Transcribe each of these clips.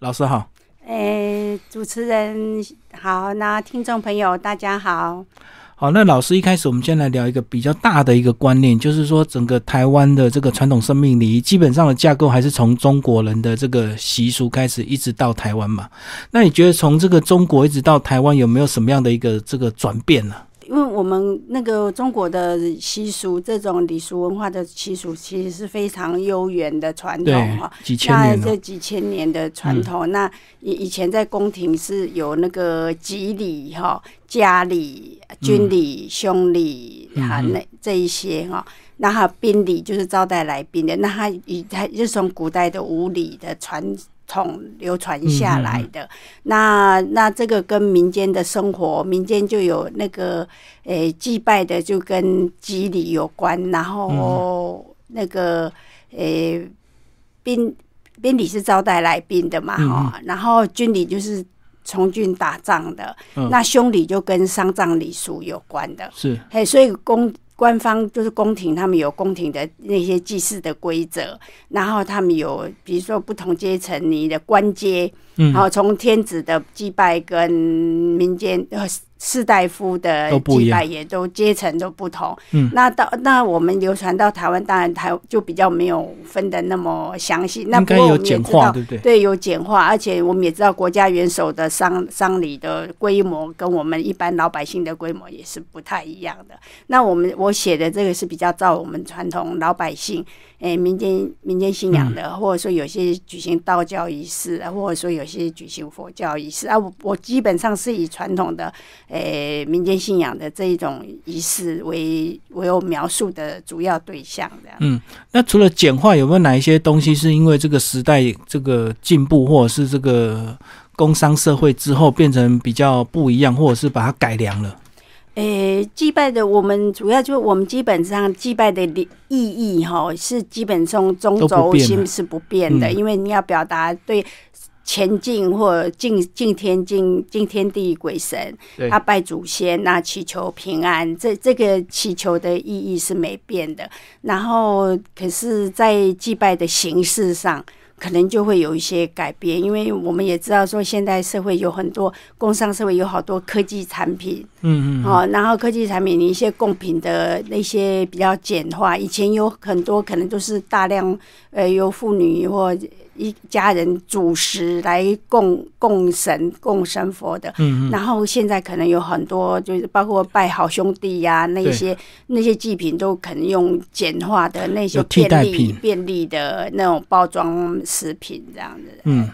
老师好。诶，主持人好，那听众朋友大家好。好，那老师一开始我们先来聊一个比较大的一个观念，就是说整个台湾的这个传统生命礼仪基本上的架构还是从中国人的这个习俗开始，一直到台湾嘛。那你觉得从这个中国一直到台湾有没有什么样的一个这个转变呢？因为我们那个中国的习俗，这种礼俗文化的习俗，其实是非常悠远的传统哈，几千年这几千年的传统，那以以前在宫廷是有那个吉礼哈、家礼、军礼、兄礼哈，那这一些哈，那还有宾礼，就是招待来宾的，那他以他就是从古代的五礼的传。统流传下来的，那那这个跟民间的生活，民间就有那个诶祭拜的，就跟祭礼有关，然后那个诶宾宾礼是招待来宾的嘛，哈，然后军礼就是从军打仗的，那兄礼就跟丧葬礼俗有关的，是，嘿，所以公。官方就是宫廷，他们有宫廷的那些祭祀的规则，然后他们有，比如说不同阶层你的官阶，嗯然后从天子的祭拜跟民间呃。士大夫的祭拜也都阶层都不同，嗯，那到那我们流传到台湾，当然台就比较没有分的那么详细。那不过我们也知道，对对？对，有简化，而且我们也知道国家元首的丧丧礼的规模跟我们一般老百姓的规模也是不太一样的。那我们我写的这个是比较照我们传统老百姓。诶，民间民间信仰的，或者说有些举行道教仪式，或者说有些举行佛教仪式啊，我我基本上是以传统的诶民间信仰的这一种仪式为为我描述的主要对象的。嗯，那除了简化，有没有哪一些东西是因为这个时代这个进步，或者是这个工商社会之后变成比较不一样，或者是把它改良了？诶，祭拜的我们主要就我们基本上祭拜的意义哈，是基本上中轴心是不变的，因为你要表达对前进或敬敬天敬敬天地鬼神，他拜祖先那祈求平安，这这个祈求的意义是没变的。然后可是，在祭拜的形式上。可能就会有一些改变，因为我们也知道说，现在社会有很多工商社会有好多科技产品，嗯嗯，哦，然后科技产品的一些贡品的那些比较简化，以前有很多可能都是大量呃由妇女或。一家人主食来供供神供神佛的，嗯然后现在可能有很多，就是包括拜好兄弟呀，那些那些祭品都可能用简化的那些便利便利的那种包装食品这样子，嗯。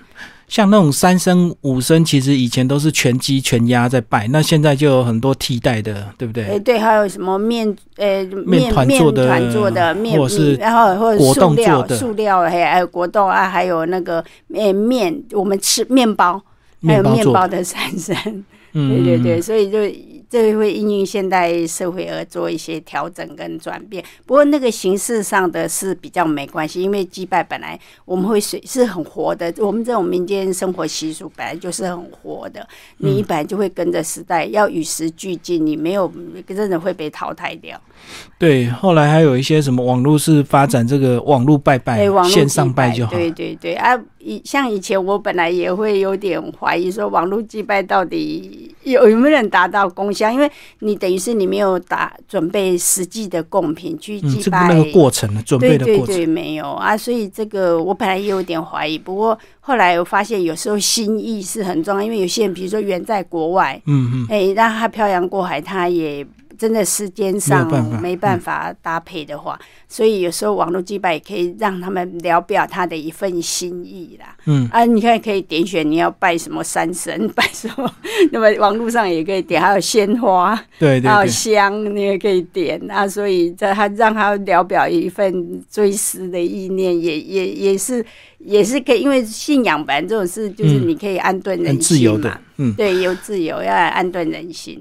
像那种三生五生，其实以前都是全鸡全鸭在拜，那现在就有很多替代的，对不对？哎，对，还有什么面，呃，面团做的，面，或者是然后或者塑料，塑料，还还有果冻啊，还有那个呃面，我们吃面包，还有面包的三生，对对对，所以就。这会因应现代社会而做一些调整跟转变，不过那个形式上的是比较没关系，因为祭拜本来我们会是是很活的，我们这种民间生活习俗本来就是很活的，你本来就会跟着时代要与时俱进，你没有真的会被淘汰掉。对，后来还有一些什么网络是发展这个网络拜拜，线上拜就好。对对对。啊，以像以前我本来也会有点怀疑，说网络祭拜到底有有没有人达到功效？因为你等于是你没有打准备实际的贡品去祭拜那个过程的准备的过程没有啊，所以这个我本来也有点怀疑。不过后来我发现有时候心意是很重要，因为有些人比如说远在国外，嗯嗯，哎，让他漂洋过海，他也。真的时间上没办法搭配的话，所以有时候网络祭拜也可以让他们聊表他的一份心意啦。嗯啊，你看可以点选你要拜什么山神，拜什么，那么网络上也可以点，还有鲜花，对对，还有香，你也可以点啊。所以在他让他聊表一份追思的意念，也也也是。也是可以，因为信仰本来这种事，就是你可以安顿人心嘛。嗯，对，有自由要安顿人心。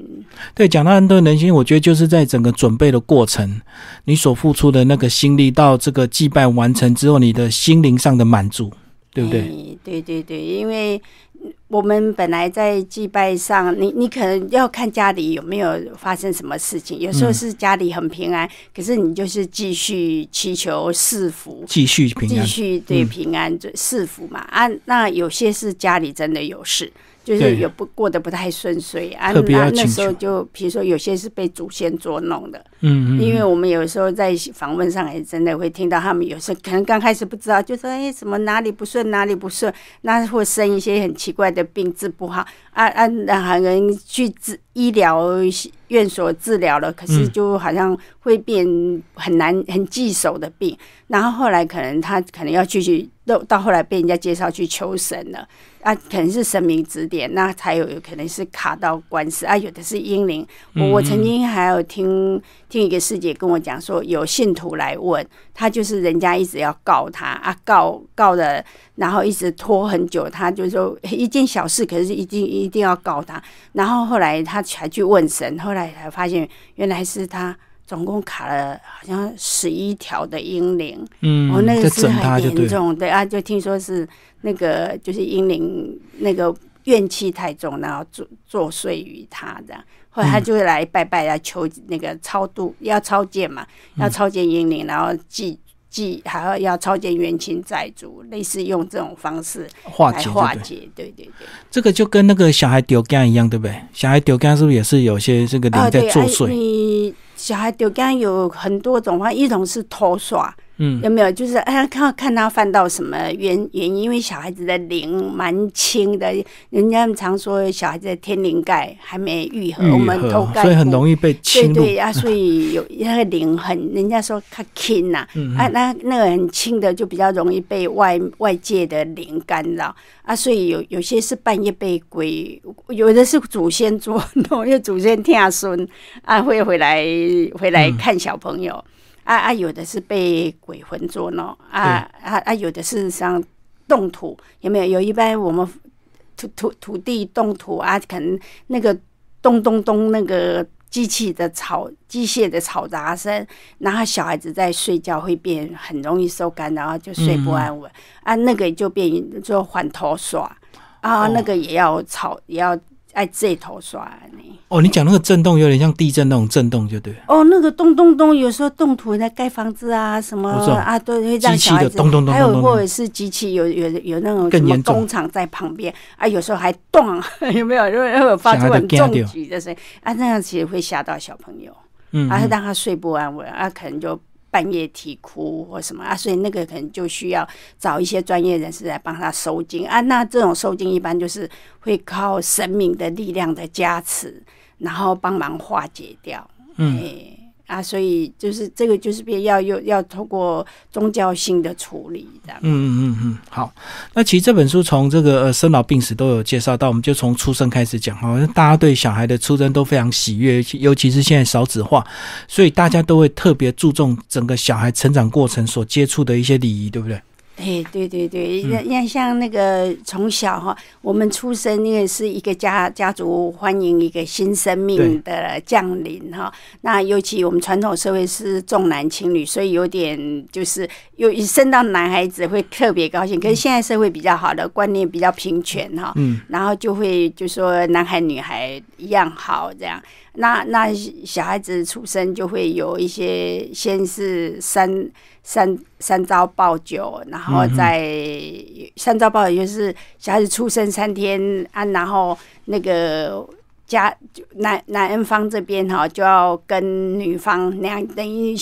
对，讲到安顿人心，我觉得就是在整个准备的过程，你所付出的那个心力，到这个祭拜完成之后，你的心灵上的满足，对不对？对对对，因为我们本来在祭拜上，你你可能要看家里有没有发生什么事情。有时候是家里很平安，可是你就是继续祈求赐福，继续平安，继续对平安赐福嘛。啊，那有些是家里真的有事。就是有不过得不太顺遂啊，那那时候就比如说有些是被祖先捉弄的，嗯嗯，因为我们有时候在访问上也真的会听到他们有时候可能刚开始不知道，就说哎什么哪里不顺哪里不顺，那会生一些很奇怪的病治不好啊啊，让人去治医疗院所治疗了，可是就好像会变很难很棘手的病，然后后来可能他可能要继续到到后来被人家介绍去求神了。啊，可能是神明指点，那才有有可能是卡到官司啊，有的是英灵。我我曾经还有听听一个师姐跟我讲说，有信徒来问他，就是人家一直要告他啊，告告的，然后一直拖很久，他就说一件小事，可是一定一定要告他。然后后来他才去问神，后来才发现原来是他总共卡了好像十一条的阴灵，嗯，哦，那个是很严重，对啊，就听说是。那个就是阴灵，那个怨气太重，然后作作祟于他这样。后来他就会来拜拜，来求那个超度，要超荐嘛，要超荐英灵，然后祭祭，还要要超荐冤亲债主，类似用这种方式化解化解。对对对，这个就跟那个小孩丢肝一样，对不对？小孩丢肝是不是也是有些这个灵在作祟？你小孩丢肝有很多种方，一种是偷耍。嗯，有没有就是哎，看看他犯到什么原原因？因为小孩子的灵蛮轻的，人家常说小孩子的天灵盖还没愈合，我们头盖，所以很容易被侵对对啊，所以有那个灵很，人家说他轻呐，啊，那那个很轻的就比较容易被外外界的灵干扰啊，所以有有些是半夜被鬼，有的是祖先捉弄，因为祖先听孙啊会回来回来看小朋友。啊啊，有的是被鬼魂捉弄，啊啊啊，有的是像动土，有没有？有一般我们土土土地动土啊，可能那个咚咚咚那个机器的吵机械的吵杂声，然后小孩子在睡觉会变很容易受干扰，就睡不安稳啊，那个就变就换头耍啊，那个也要吵也要。爱这头刷呢？哦，你讲那个震动有点像地震那种震动，就对。哦，那个咚咚咚，有时候动土在盖房子啊，什么啊，都会让小孩子。咚咚咚，还有或者是机器有有有那种什么工厂在旁边啊，有时候还动，有没有？因为有发出很重举的声音啊，那样其实会吓到小朋友，嗯，啊，让他睡不安稳啊，可能就。半夜啼哭或什么啊，所以那个可能就需要找一些专业人士来帮他收精啊。那这种收精一般就是会靠神明的力量的加持，然后帮忙化解掉。嗯。啊，所以就是这个，就是别要又要通过宗教性的处理这样。嗯嗯嗯嗯，好。那其实这本书从这个呃生老病死都有介绍到，我们就从出生开始讲好像大家对小孩的出生都非常喜悦，尤其是现在少子化，所以大家都会特别注重整个小孩成长过程所接触的一些礼仪，对不对？哎，对对对，那那像那个从小哈，我们出生因为是一个家家族欢迎一个新生命的降临哈。那尤其我们传统社会是重男轻女，所以有点就是有生到男孩子会特别高兴。可是现在社会比较好的观念比较平权哈，嗯，然后就会就说男孩女孩一样好这样。那那小孩子出生就会有一些先是三。三三朝报酒，然后再三朝报酒就是小孩子出生三天啊，然后那个家男男方这边哈就要跟女方那样等于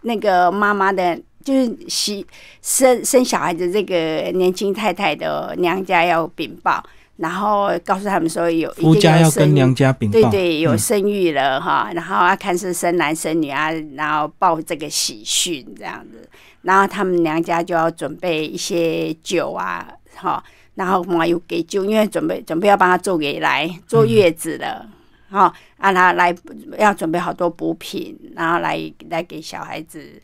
那个妈妈的，就是喜生生小孩子这个年轻太太的娘家要禀报。然后告诉他们说有夫家要跟娘家禀报，对对，有生育了哈，然后要看是生男生女啊，然后报这个喜讯这样子，然后他们娘家就要准备一些酒啊，哈，然后嘛又给酒，因为准备准备要帮他做给来坐月子了，哈，让他来要准备好多补品，然后来来给小孩子。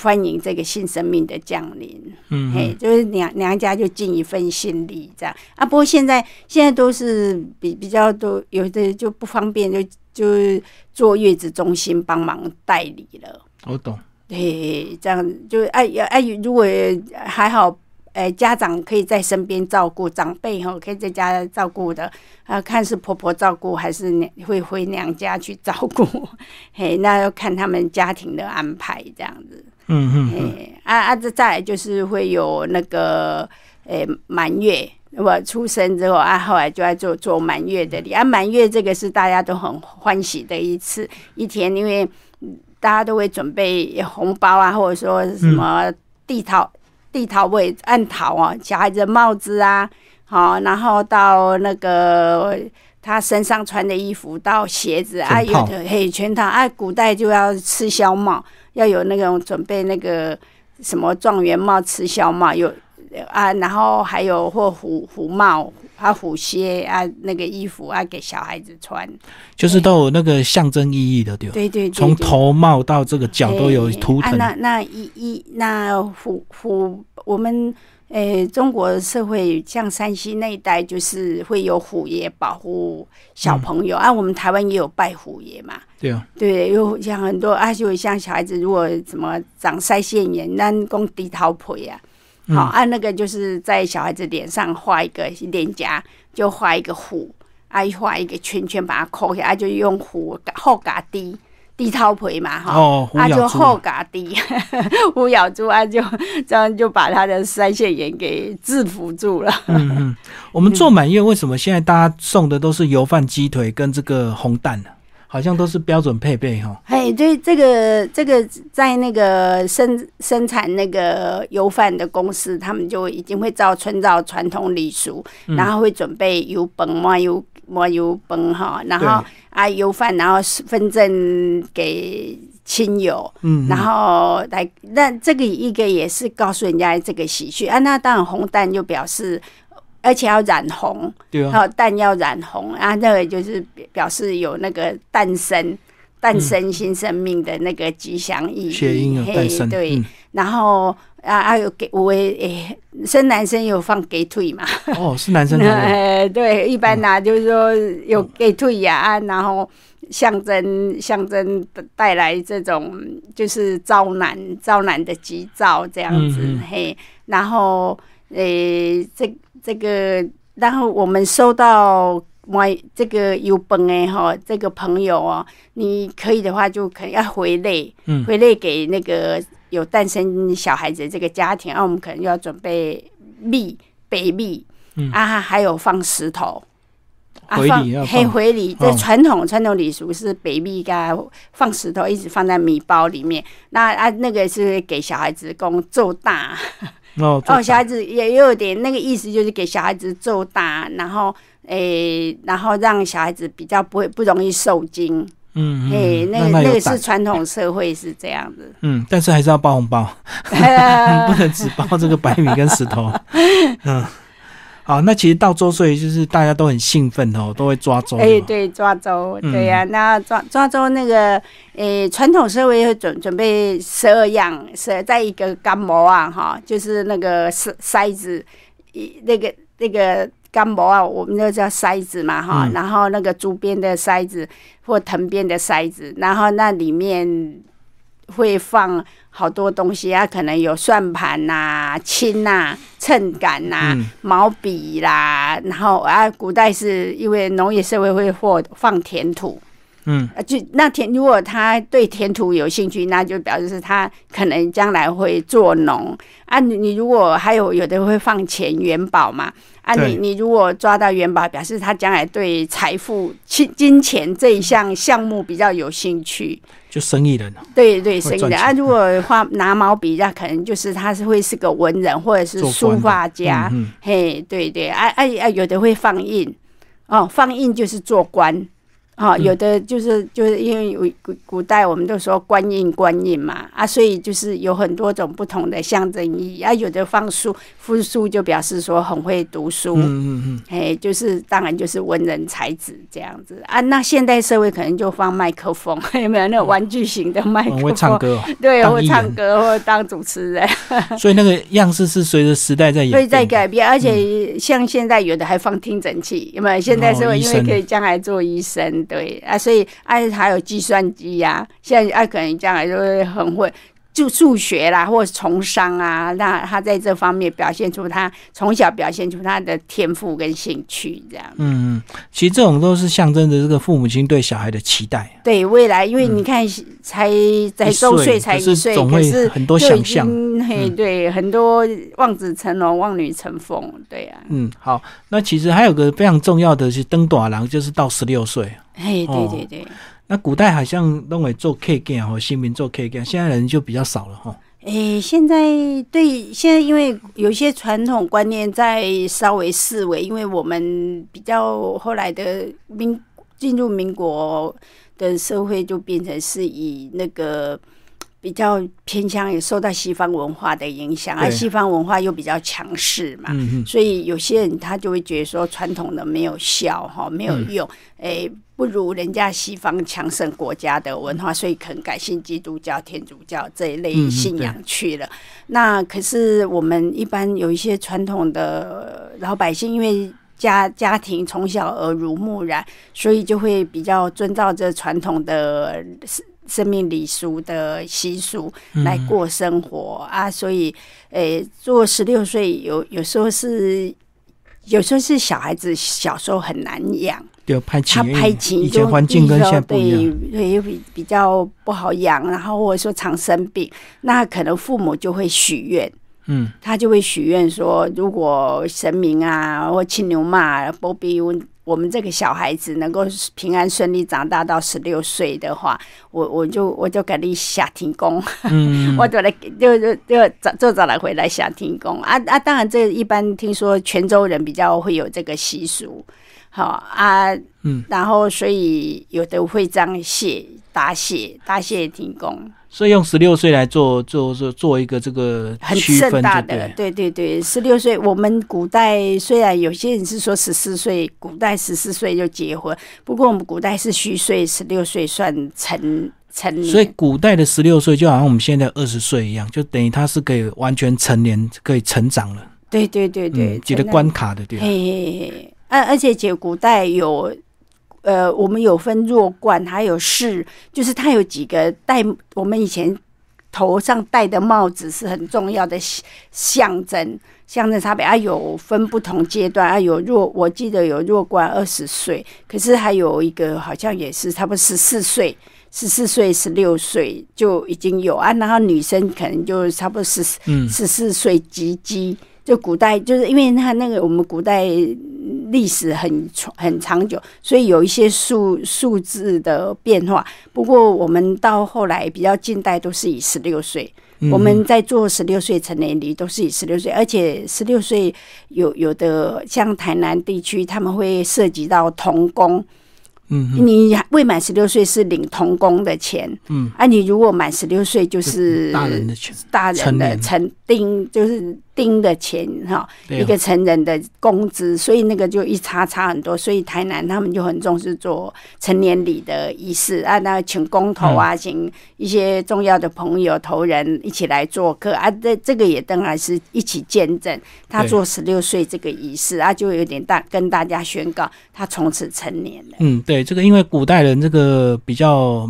欢迎这个新生命的降临，嗯，嘿，就是娘娘家就尽一份心力这样啊。不过现在现在都是比比较多，有的就不方便，就就坐月子中心帮忙代理了。我懂，对，这样就哎哎，如果还好呃，家长可以在身边照顾长辈哈，可以在家照顾的啊，看是婆婆照顾还是娘会回娘家去照顾，嘿，那要看他们家庭的安排这样子。嗯嗯，嘿，啊啊，这再来就是会有那个呃满月，我出生之后啊，后来就在做做满月的礼啊，满月这个是大家都很欢喜的一次一天，因为大家都会准备红包啊，或者说什么地桃。地桃会按桃啊，小孩子的帽子啊，好，然后到那个他身上穿的衣服，到鞋子啊，有的嘿全套啊。古代就要吃孝帽，要有那种准备那个什么状元帽、吃孝帽有啊，然后还有或虎虎帽。啊，虎靴啊，那个衣服啊，给小孩子穿，就是都有那个象征意义的，对对对，从头帽到这个脚都有图腾。那那一一那虎虎，我们诶，中国社会像山西那一带，就是会有虎爷保护小朋友啊。我们台湾也有拜虎爷嘛，对啊，对，有像很多啊，就像小孩子如果怎么长腮腺炎，那讲低头皮啊。好，按那个就是在小孩子脸上画一个脸颊，就画一个虎，啊，画一个圈圈把它扣下，啊，就用虎后嘎低低头皮嘛，哈，啊，就后嘎低 虎咬住，啊，就这样就把他的腮腺炎给制服住了。嗯嗯，我们做满月为什么现在大家送的都是油饭鸡腿跟这个红蛋呢？好像都是标准配备哈。哎，对，这个这个在那个生生产那个油饭的公司，他们就已经会照村照传统礼俗，然后会准备油崩嘛油嘛油崩哈，然后啊油饭，然后分赠给亲友，嗯，然后来那这个一个也是告诉人家这个喜讯啊。那当然红蛋就表示。而且要染红，对啊，蛋要染红啊，那个就是表示有那个诞生、诞生新生命的那个吉祥意义。诞生，对。然后啊，啊有给我诶，生男生有放给腿嘛？哦，是男生。哎，对，一般呢就是说有给腿呀，然后象征象征带来这种就是招男招男的吉兆这样子嘿，然后诶这。这个，然后我们收到我这个有本哎哈，这个朋友哦，你可以的话就可能要回类，嗯，回类给那个有诞生小孩子这个家庭，啊，我们可能要准备蜜、北蜜，嗯。啊，还有放石头，啊，放黑回礼，这传统传统礼俗是北蜜该放石头，一直放在米包里面，那啊那个是给小孩子供做大。哦，小孩子也有点那个意思，就是给小孩子做大，然后诶，然后让小孩子比较不会不容易受惊。嗯，诶，那个那个是传统社会是这样子。嗯，但是还是要包红包，不能只包这个白米跟石头。嗯。好，那其实到周岁就是大家都很兴奋哦，都会抓周。哎，对，抓周，对呀。那抓抓周那个，诶，传统社会会准准备十二样，是在一个干模啊，哈，就是那个筛筛子，一那个那个干模啊，我们就叫筛子嘛，哈。然后那个竹编的筛子或藤编的筛子，然后那里面会放。好多东西啊，可能有算盘呐、铅呐、秤杆呐、毛笔啦，然后啊，古代是因为农业社会会或放田土，嗯，就那田如果他对田土有兴趣，那就表示是他可能将来会做农啊。你你如果还有有的会放钱元宝嘛。啊，你你如果抓到元宝，表示他将来对财富、金金钱这一项项目比较有兴趣，就生意人。对对，生意人啊，如果画拿毛笔，那可能就是他是会是个文人或者是书法家。嘿，对对，啊啊啊，有的会放印，哦，放印就是做官。啊，有的就是就是因为古古代我们都说官印官印嘛啊，所以就是有很多种不同的象征意义啊。有的放书复书就表示说很会读书，嗯嗯嗯，哎，就是当然就是文人才子这样子啊。那现代社会可能就放麦克风，有没有那种玩具型的麦克风？会唱歌，对，会唱歌或当主持人。所以那个样式是随着时代在演，会在改变。而且像现在有的还放听诊器，有没有？现代社会因为可以将来做医生。对啊，所以啊，还有计算机呀，现在啊，可能将来就会很会就数学啦，或从商啊，那他在这方面表现出他从小表现出他的天赋跟兴趣，这样。嗯，其实这种都是象征着这个父母亲对小孩的期待。对未来，因为你看，才才周岁，才一岁，可是很多想象，嘿，对，很多望子成龙、望女成凤，对呀。嗯，好，那其实还有个非常重要的是登短郎，就是到十六岁。嘿，对对对。那古代好像认为做 K 件哦新民做 K 件，现在人就比较少了哈。诶，现在对现在因为有些传统观念在稍微思维，因为我们比较后来的民进入民国的社会，就变成是以那个。比较偏向也受到西方文化的影响，而西方文化又比较强势嘛，所以有些人他就会觉得说传统的没有效哈，没有用，哎，不如人家西方强盛国家的文化，所以可能改信基督教、天主教这一类信仰去了。那可是我们一般有一些传统的老百姓，因为家家庭从小耳濡目染，所以就会比较遵照这传统的。生命礼俗的习俗来过生活。啊，所以，诶，做十六岁有有时候是，有时候是小孩子小时候很难养，对，拍他拍琴，以前环境跟现在不一样，对，比比较不好养，然后或者说常生病，那可能父母就会许愿，嗯，他就会许愿说，如果神明啊或青牛嘛，波比温。我们这个小孩子能够平安顺利长大到十六岁的话，我我就我就给你下天宫，我就来就就就早就早来回来下天宫啊啊！当然，这一般听说泉州人比较会有这个习俗，好啊，嗯，然后所以有的会这样谢答谢答谢天宫。所以用十六岁来做做做做一个这个很盛大的，对对对，十六岁。我们古代虽然有些人是说十四岁，古代十四岁就结婚，不过我们古代是虚岁，十六岁算成成年。所以古代的十六岁就好像我们现在二十岁一样，就等于他是可以完全成年，可以成长了。对对对对，记得关卡的对。嘿嘿嘿，而而且且古代有。呃，我们有分弱冠，还有士，就是它有几个戴我们以前头上戴的帽子是很重要的象征，象征差别啊，有分不同阶段啊，有弱，我记得有弱冠二十岁，可是还有一个好像也是差不多十四岁，十四岁、十六岁就已经有啊，然后女生可能就差不多十十四岁及笄。就古代，就是因为它那个我们古代历史很很长久，所以有一些数数字的变化。不过我们到后来比较近代都是以十六岁，我们在做十六岁成年礼都是以十六岁，而且十六岁有有的像台南地区他们会涉及到童工。嗯，你未满十六岁是领童工的钱，嗯，啊，你如果满十六岁就是大人的钱，大人的成丁就是丁的钱哈，一个成人的工资，所以那个就一差差很多，所以台南他们就很重视做成年礼的仪式啊，那请工头啊，请一些重要的朋友头人一起来做客啊，这这个也当然是一起见证他做十六岁这个仪式啊，就有点大跟大家宣告他从此成年了，嗯，对。这个因为古代人这个比较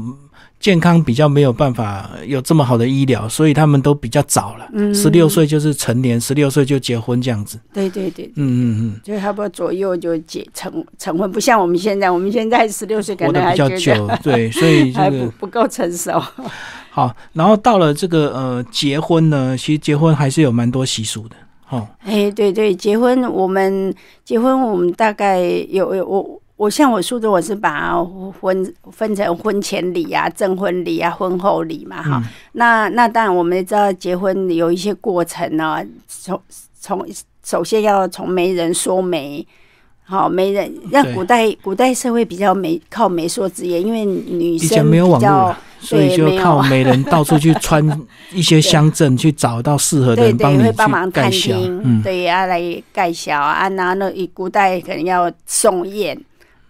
健康，比较没有办法有这么好的医疗，所以他们都比较早了。嗯，十六岁就是成年，十六岁就结婚这样子。对对对，嗯嗯嗯，就差不多左右就结成成婚，不像我们现在，我们现在十六岁可能还比较久，对，所以还不不够成熟。好，然后到了这个呃结婚呢，其实结婚还是有蛮多习俗的。哦，哎，对对，结婚我们结婚我们大概有有我。我像我书中，我是把婚分成婚前礼啊、证婚礼啊、婚后礼嘛，哈。那那当然，我们知道结婚有一些过程呢，从从首先要从媒人说媒，好媒人。让古代古代社会比较媒靠媒妁之言，因为女生没有网络，所以就靠媒人到处去 穿一些乡镇去找到适合的人帮你帮忙探听，对啊，来盖小啊。然后呢，以古代可能要送宴。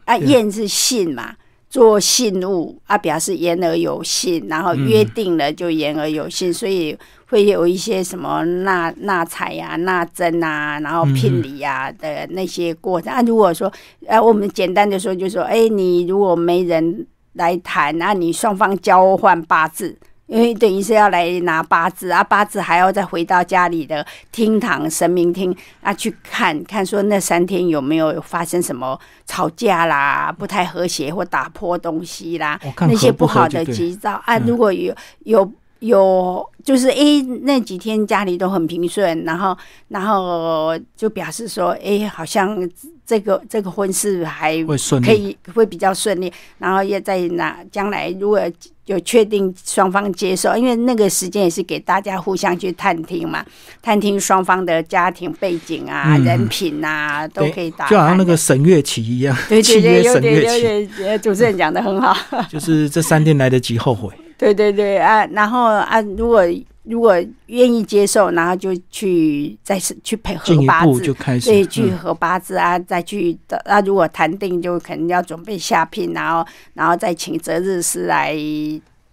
啊，宴是信嘛，做信物啊，表示言而有信，然后约定了就言而有信，所以会有一些什么纳纳彩呀、纳征啊，然后聘礼呀的那些过程。啊，如果说，啊，我们简单的说，就说，哎，你如果没人来谈，那你双方交换八字。因为等于是要来拿八字啊，八字还要再回到家里的厅堂神明厅啊去看看，说那三天有没有发生什么吵架啦、不太和谐或打破东西啦，那些不好的吉兆啊。如果有有有，就是诶那几天家里都很平顺，然后然后就表示说，哎，好像这个这个婚事还会顺可以会比较顺利，然后也在那将来如果。有确定双方接受，因为那个时间也是给大家互相去探听嘛，探听双方的家庭背景啊、人品啊，都可以打。就好像那个审阅期一样，对对对，有点有点，主持人讲的很好。就是这三天来得及后悔。对对对啊，然后啊，如果如果愿意接受，然后就去再是去配合八字，就开始对去合八字啊，再去的啊。如果谈定，就肯定要准备下聘，然后然后再请择日师来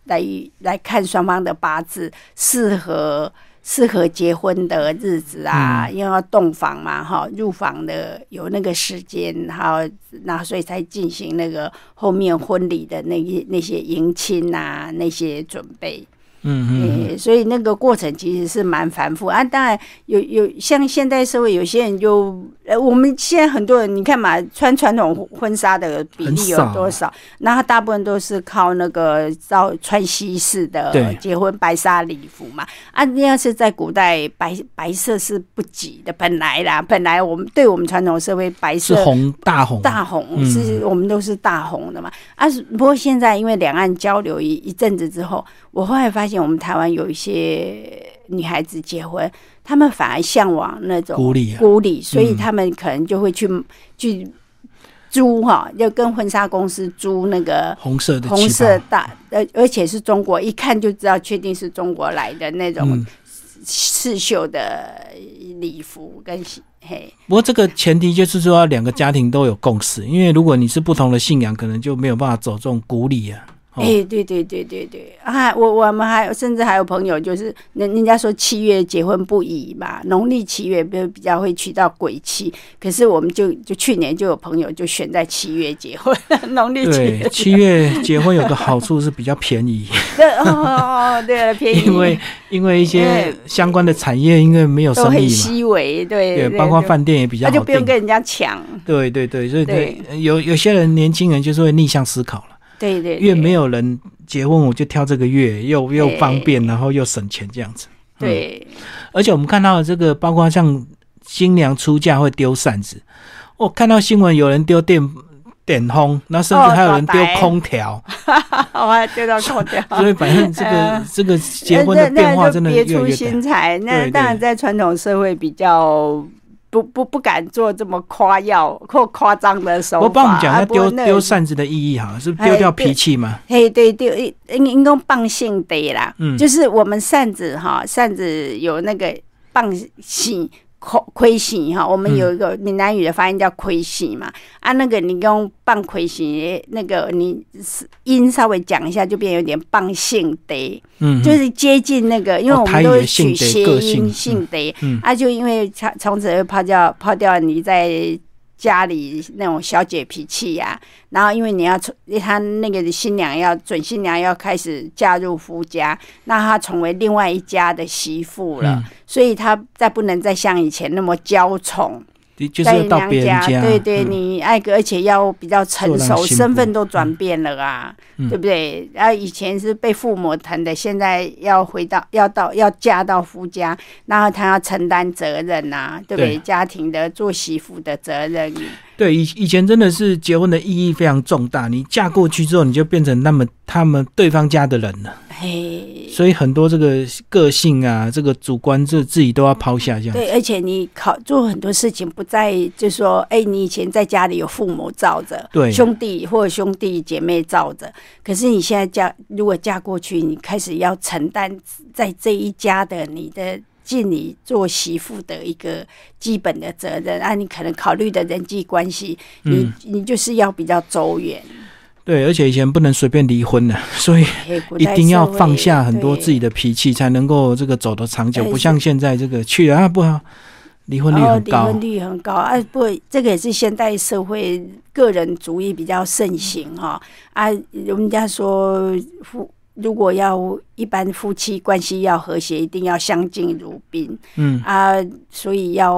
来来看双方的八字适合适合结婚的日子啊，因为要洞房嘛，哈，入房的有那个时间，然后那所以才进行那个后面婚礼的那些那些迎亲啊那些准备。嗯嗯，所以那个过程其实是蛮繁复啊。当然有有像现代社会，有些人就呃，我们现在很多人，你看嘛，穿传统婚纱的比例有多少？那他大部分都是靠那个照穿西式的结婚白纱礼服嘛。啊，那要是在古代，白白色是不挤的，本来啦，本来我们对我们传统社会，白色红大红大红是我们都是大红的嘛。啊，不过现在因为两岸交流一一阵子之后。我后来发现，我们台湾有一些女孩子结婚，她们反而向往那种古礼，古礼，所以她们可能就会去去租哈，要跟婚纱公司租那个红色的红色大，而，而且是中国，一看就知道确定是中国来的那种刺绣的礼服跟嘿。不过这个前提就是说两个家庭都有共识，因为如果你是不同的信仰，可能就没有办法走这种古礼啊。哎，对对对对对，啊，我我们还有，甚至还有朋友，就是人人家说七月结婚不宜嘛，农历七月比比较会娶到鬼气，可是我们就就去年就有朋友就选在七月结婚，农历七月。七月结婚有个好处是比较便宜。对哦，对了，便宜。因为因为一些相关的产业，因为没有生意嘛，稀微，对对，包括饭店也比较，那就不用跟人家抢。对对对，所以对有有些人年轻人就是会逆向思考了。对对，越没有人结婚，我就挑这个月，又又方便，然后又省钱，这样子。对，而且我们看到这个，包括像新娘出嫁会丢扇子，我看到新闻有人丢电电风，那甚至还有人丢空调，我还丢到空调。所以反正这个 这个结婚的变化真的别出心裁。那当然在传统社会比较。不不不敢做这么夸耀或夸张的手法。我帮我们讲下丢丢扇子的意义哈，是丢掉脾气吗？嘿，对丢应应该棒性得啦，嗯，就是我们扇子哈，扇子有那个棒性。亏亏心哈，我们有一个闽南语的发音叫亏心嘛，啊，那个你用半亏心，那个你音稍微讲一下，就变有点棒性的，嗯，就是接近那个，因为我们都是取谐音性的，啊，就因为从从此会抛掉抛掉你在。家里那种小姐脾气呀，然后因为你要从他那个新娘要准新娘要开始嫁入夫家，那她成为另外一家的媳妇了，所以她再不能再像以前那么娇宠。在娘家，对对，你爱个，而且要比较成熟，身份都转变了啊，对不对？然后以前是被父母疼的，现在要回到要到要嫁到夫家，然后他要承担责任呐，对不对？家庭的做媳妇的责任。对，以以前真的是结婚的意义非常重大，你嫁过去之后，你就变成那么他们对方家的人了。嘿，所以很多这个个性啊，这个主观，这自己都要抛下，这样。对，而且你考做很多事情，不在就说，哎，你以前在家里有父母罩着，对，兄弟或者兄弟姐妹罩着，可是你现在嫁，如果嫁过去，你开始要承担在这一家的你的尽你做媳妇的一个基本的责任啊，你可能考虑的人际关系，你你就是要比较周远。对，而且以前不能随便离婚的，所以一定要放下很多自己的脾气，才能够这个走得长久。不像现在这个去了啊，不好，离婚率很高。离婚率很高啊，不，这个也是现代社会个人主义比较盛行哈啊。人家说夫如果要一般夫妻关系要和谐，一定要相敬如宾。嗯啊，所以要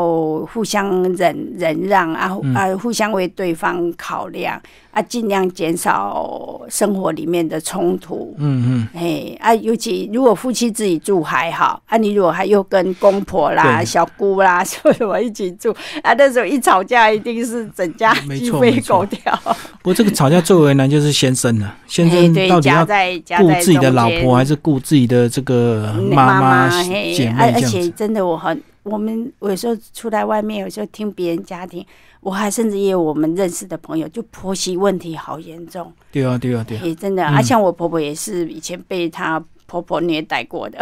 互相忍忍让啊啊，互相为对方考量啊，尽量减少生活里面的冲突。嗯嗯，哎啊，尤其如果夫妻自己住还好啊，你如果还又跟公婆啦、小姑啦 什么一起住啊，那时候一吵架，一定是整家鸡飞狗跳。不过这个吵架最为难就是先生了，先生到底要顾自己的老婆还是顾自己的这个妈妈姐妹？而且真的，我很我们有时候出来外面，有时候听别人家庭，我还甚至也有我们认识的朋友，就婆媳问题好严重。对啊，对啊，对。也真的啊，像我婆婆也是以前被她婆婆虐待过的。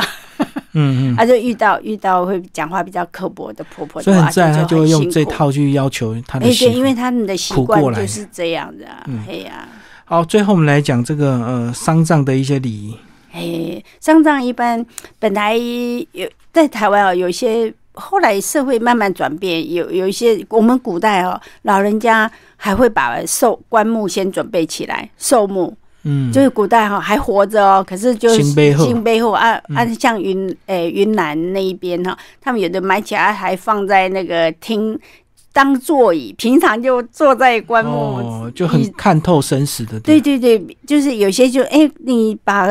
嗯嗯。她就遇到遇到会讲话比较刻薄的婆婆，所以在她就会用这套去要求她的。哎，对，因为他们的习惯就是这样的。嗯，哎呀。好，最后我们来讲这个呃丧葬的一些礼仪。哎，丧葬一般本来有在台湾啊，有一些后来社会慢慢转变，有有一些我们古代哦，老人家还会把寿棺木先准备起来，寿木，嗯，就是古代哈还活着哦，可是就是新背后啊啊，像云诶云南那一边哈，他们有的埋起来还放在那个厅。当座椅，平常就坐在棺木，就很看透生死的。对对对，就是有些就哎，你把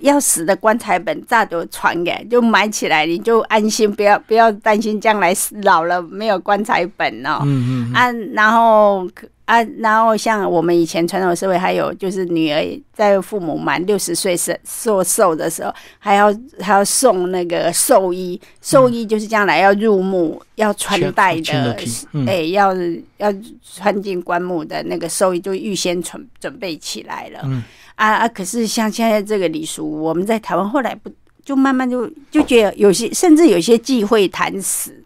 要死的棺材本炸都传给，就埋起来，你就安心，不要不要担心将来老了没有棺材本哦。嗯嗯。啊，然后。啊，然后像我们以前传统社会，还有就是女儿在父母满六十岁寿寿寿的时候，还要还要送那个寿衣，寿衣就是将来要入墓要穿戴的，哎，要要穿进棺木的那个寿衣，就预先准准备起来了。啊啊！可是像现在这个礼俗，我们在台湾后来不就慢慢就就觉得有些甚至有些忌讳谈死。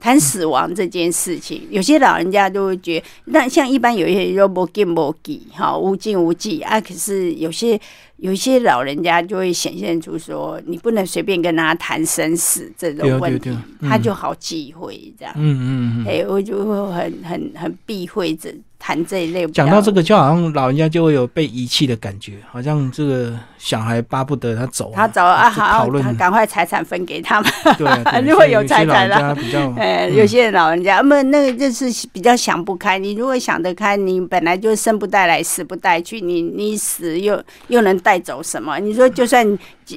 谈死亡这件事情，有些老人家都会觉得，那像一般有一些人说不敬不忌，哈，无尽无忌啊。可是有些有一些老人家就会显现出说，你不能随便跟他谈生死这种问题，他就好忌讳这样。嗯嗯嗯，哎，我就会很很很避讳这。谈这一类，讲到这个，就好像老人家就会有被遗弃的感觉，好像这个小孩巴不得他走，他走啊，好，赶快财产分给他们，对，就会 有财产了。哎，有些老人家，那那个就是比较想不开。你如果想得开，你本来就生不带来，死不带去，你你死又又能带走什么？你说就算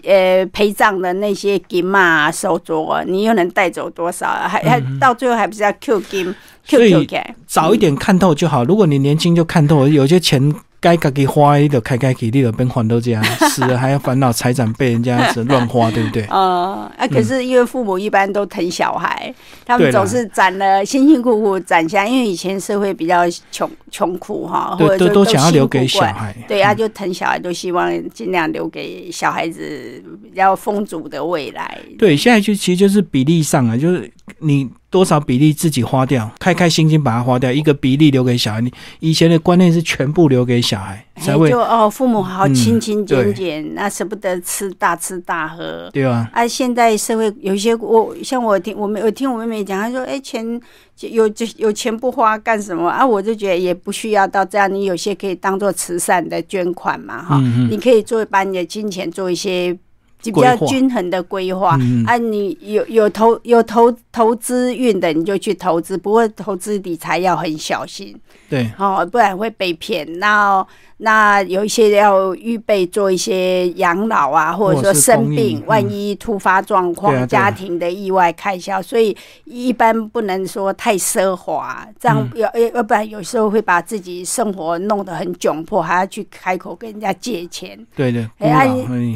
呃陪葬的那些金嘛手镯，啊你又能带走多少？还还到最后还不是要 Q 金？所以早一点看透就好。如果你年轻就看透，有些钱该该给花，的开开给力的边还都这样，死了还要烦恼财产被人家子乱花，对不对？啊，啊！可是因为父母一般都疼小孩，他们总是攒了辛辛苦苦攒下，因为以前社会比较穷穷苦哈，或者都都想要留给小孩，对啊，就疼小孩，都希望尽量留给小孩子比较丰足的未来。对，现在就其实就是比例上啊，就是你。多少比例自己花掉，开开心心把它花掉，一个比例留给小孩。你以前的观念是全部留给小孩，才会就哦，父母好好勤勤俭俭，那舍不得吃大吃大喝，对啊。啊，现在社会有一些我像我听我们我听我妹妹讲，她说哎钱有就有钱不花干什么啊？我就觉得也不需要到这样，你有些可以当做慈善的捐款嘛哈，你可以做把你的金钱做一些。比较均衡的规划啊，你有有投有投投资运的，你就去投资。不过投资理财要很小心，对，哦，不然会被骗。那那有一些要预备做一些养老啊，或者说生病，万一突发状况、家庭的意外开销，所以一般不能说太奢华，这样要要不然有时候会把自己生活弄得很窘迫，还要去开口跟人家借钱。对对，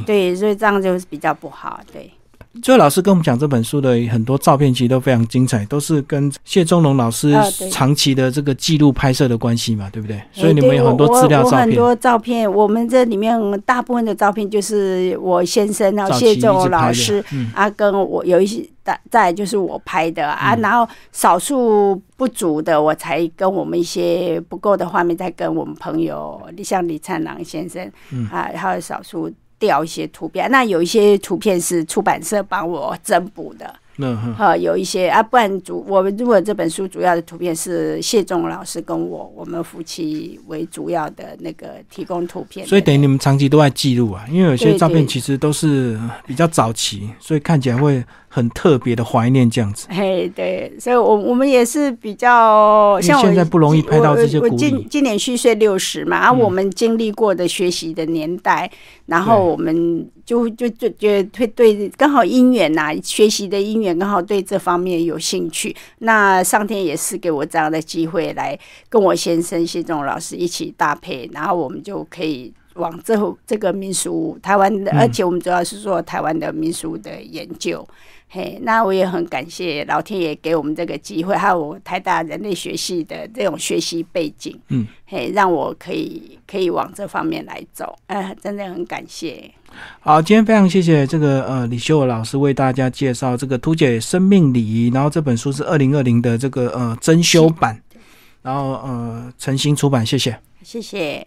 对，所以这样就比较不好，对。最后，老师跟我们讲这本书的很多照片，其实都非常精彩，都是跟谢宗龙老师长期的这个记录拍摄的关系嘛，对不对？所以你们有很多资料照片。很多照片，我们这里面大部分的照片就是我先生，然后谢宗龙老师啊，跟我有一些再再就是我拍的啊，然后少数不足的，我才跟我们一些不够的画面，再跟我们朋友，像李灿郎先生啊，还有少数。调一些图片，那有一些图片是出版社帮我增补的。嗯哈，有一些啊，不然主我们如果这本书主要的图片是谢仲老师跟我，我们夫妻为主要的那个提供图片，所以等于你们长期都在记录啊，因为有些照片其实都是比较早期，所以看起来会。很特别的怀念这样子，嘿，对，所以，我我们也是比较像现在不容易拍到这些我今今年虚岁六十嘛，啊，我们经历过的学习的年代，然后我们就就就觉得会对刚好姻缘呐，学习的姻缘刚好对这方面有兴趣，那上天也是给我这样的机会，来跟我先生谢仲老师一起搭配，然后我们就可以。往这这个民俗台湾的，而且我们主要是做台湾的民俗的研究，嘿，那我也很感谢老天爷给我们这个机会，还有我台大人类学系的这种学习背景，嗯，嘿，让我可以可以往这方面来走，哎，真的很感谢。好，今天非常谢谢这个呃李秀老师为大家介绍这个图解生命礼仪，然后这本书是二零二零的这个呃珍修版，然后呃诚心出版，谢谢，谢谢。